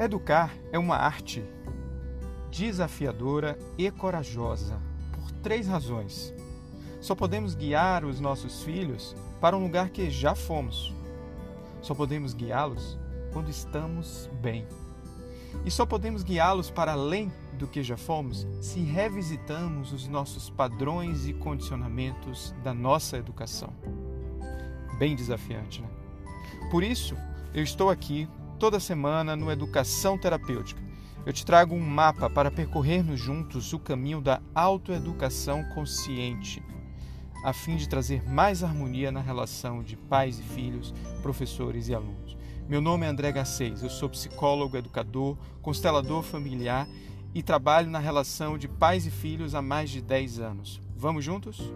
Educar é uma arte desafiadora e corajosa por três razões. Só podemos guiar os nossos filhos para um lugar que já fomos. Só podemos guiá-los quando estamos bem. E só podemos guiá-los para além do que já fomos se revisitamos os nossos padrões e condicionamentos da nossa educação. Bem desafiante, né? Por isso, eu estou aqui toda semana no Educação Terapêutica. Eu te trago um mapa para percorrermos juntos o caminho da autoeducação consciente, a fim de trazer mais harmonia na relação de pais e filhos, professores e alunos. Meu nome é André Garcês, eu sou psicólogo, educador, constelador familiar e trabalho na relação de pais e filhos há mais de 10 anos. Vamos juntos?